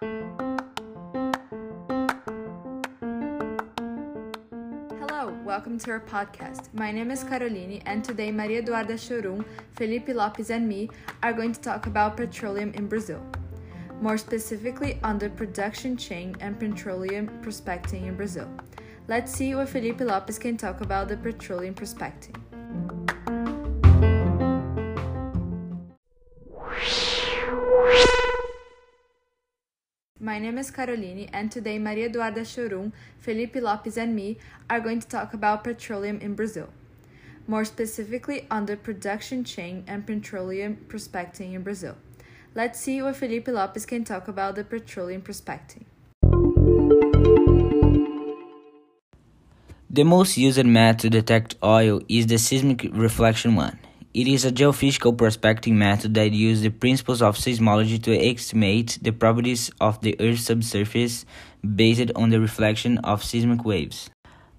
Hello, welcome to our podcast. My name is Caroline, and today Maria Eduarda Chorum, Felipe Lopes, and me are going to talk about petroleum in Brazil. More specifically, on the production chain and petroleum prospecting in Brazil. Let's see what Felipe Lopes can talk about the petroleum prospecting. My name is Caroline, and today Maria Eduarda Chorum, Felipe Lopes, and me are going to talk about petroleum in Brazil. More specifically, on the production chain and petroleum prospecting in Brazil. Let's see what Felipe Lopes can talk about the petroleum prospecting. The most used method to detect oil is the seismic reflection one. It is a geophysical prospecting method that uses the principles of seismology to estimate the properties of the Earth's subsurface based on the reflection of seismic waves.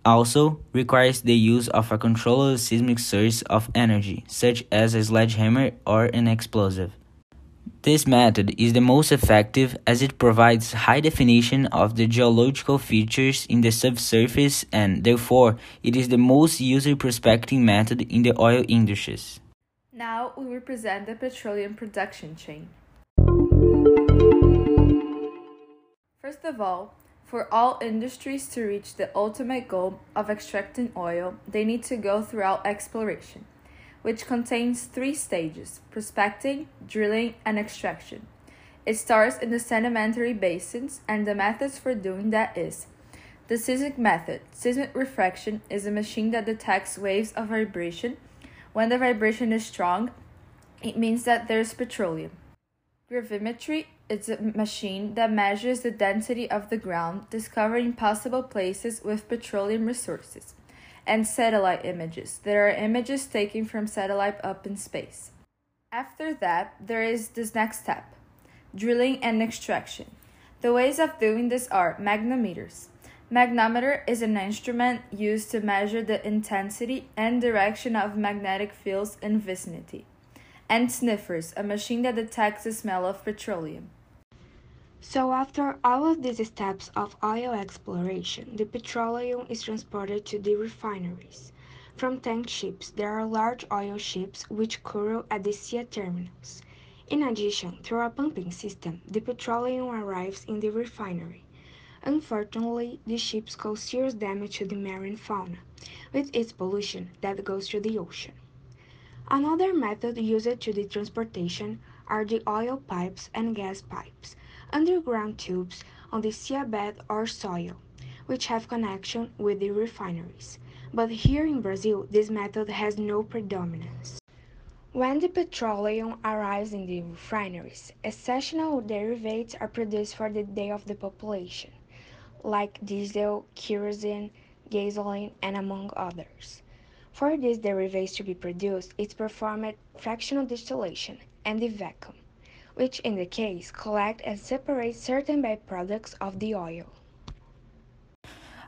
Also, requires the use of a controlled seismic source of energy, such as a sledgehammer or an explosive. This method is the most effective as it provides high definition of the geological features in the subsurface and, therefore, it is the most used prospecting method in the oil industries. Now we will present the petroleum production chain. First of all, for all industries to reach the ultimate goal of extracting oil, they need to go throughout exploration, which contains three stages prospecting, drilling, and extraction. It starts in the sedimentary basins, and the methods for doing that is the seismic method. Seismic refraction is a machine that detects waves of vibration when the vibration is strong, it means that there's petroleum. Gravimetry is a machine that measures the density of the ground, discovering possible places with petroleum resources. And satellite images. There are images taken from satellite up in space. After that, there is this next step drilling and extraction. The ways of doing this are magnetometers. Magnetometer is an instrument used to measure the intensity and direction of magnetic fields in vicinity. And sniffers, a machine that detects the smell of petroleum. So, after all of these steps of oil exploration, the petroleum is transported to the refineries. From tank ships, there are large oil ships which curl at the sea terminals. In addition, through a pumping system, the petroleum arrives in the refinery. Unfortunately, the ships cause serious damage to the marine fauna, with its pollution that goes to the ocean. Another method used to the transportation are the oil pipes and gas pipes, underground tubes on the seabed or soil, which have connection with the refineries. But here in Brazil, this method has no predominance. When the petroleum arrives in the refineries, essential derivatives are produced for the day of the population like diesel, kerosene, gasoline, and among others. For these derivatives to be produced, it's performed fractional distillation and the vacuum, which in the case collect and separate certain byproducts of the oil.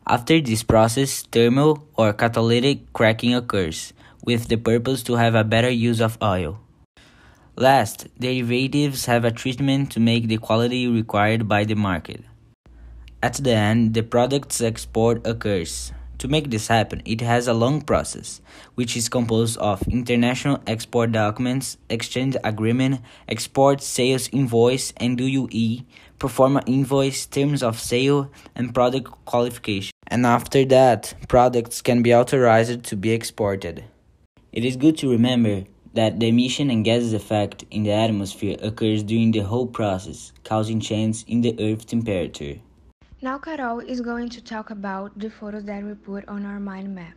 After this process, thermal or catalytic cracking occurs, with the purpose to have a better use of oil. Last, derivatives have a treatment to make the quality required by the market. At the end, the product's export occurs. To make this happen, it has a long process, which is composed of international export documents, exchange agreement, export sales invoice and UE, proforma invoice, terms of sale, and product qualification. And after that, products can be authorized to be exported. It is good to remember that the emission and gases effect in the atmosphere occurs during the whole process, causing changes in the Earth temperature. Now Carol is going to talk about the photos that we put on our mind map.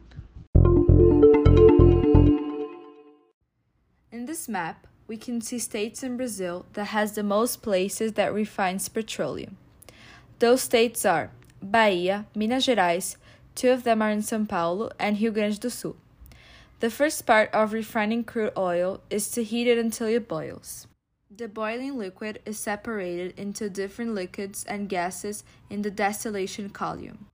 In this map, we can see states in Brazil that has the most places that refines petroleum. Those states are Bahia, Minas Gerais, two of them are in São Paulo, and Rio Grande do Sul. The first part of refining crude oil is to heat it until it boils. The boiling liquid is separated into different liquids and gases in the distillation column.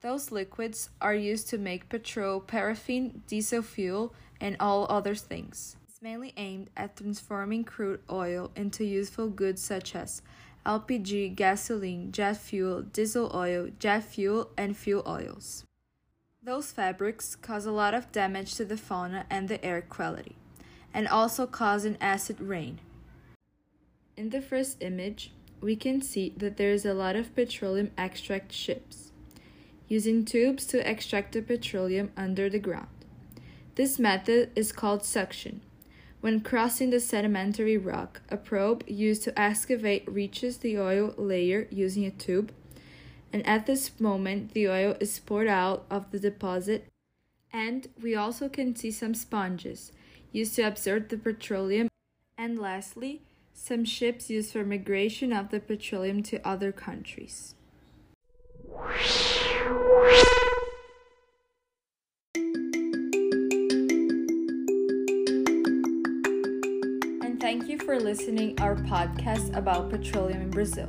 Those liquids are used to make petrol, paraffin, diesel fuel, and all other things. It's mainly aimed at transforming crude oil into useful goods such as LPG, gasoline, jet fuel, diesel oil, jet fuel, and fuel oils. Those fabrics cause a lot of damage to the fauna and the air quality, and also cause an acid rain. In the first image, we can see that there is a lot of petroleum extract ships, using tubes to extract the petroleum under the ground. This method is called suction. When crossing the sedimentary rock, a probe used to excavate reaches the oil layer using a tube, and at this moment the oil is poured out of the deposit. And we also can see some sponges used to absorb the petroleum, and lastly, some ships used for migration of the petroleum to other countries. And thank you for listening our podcast about petroleum in Brazil.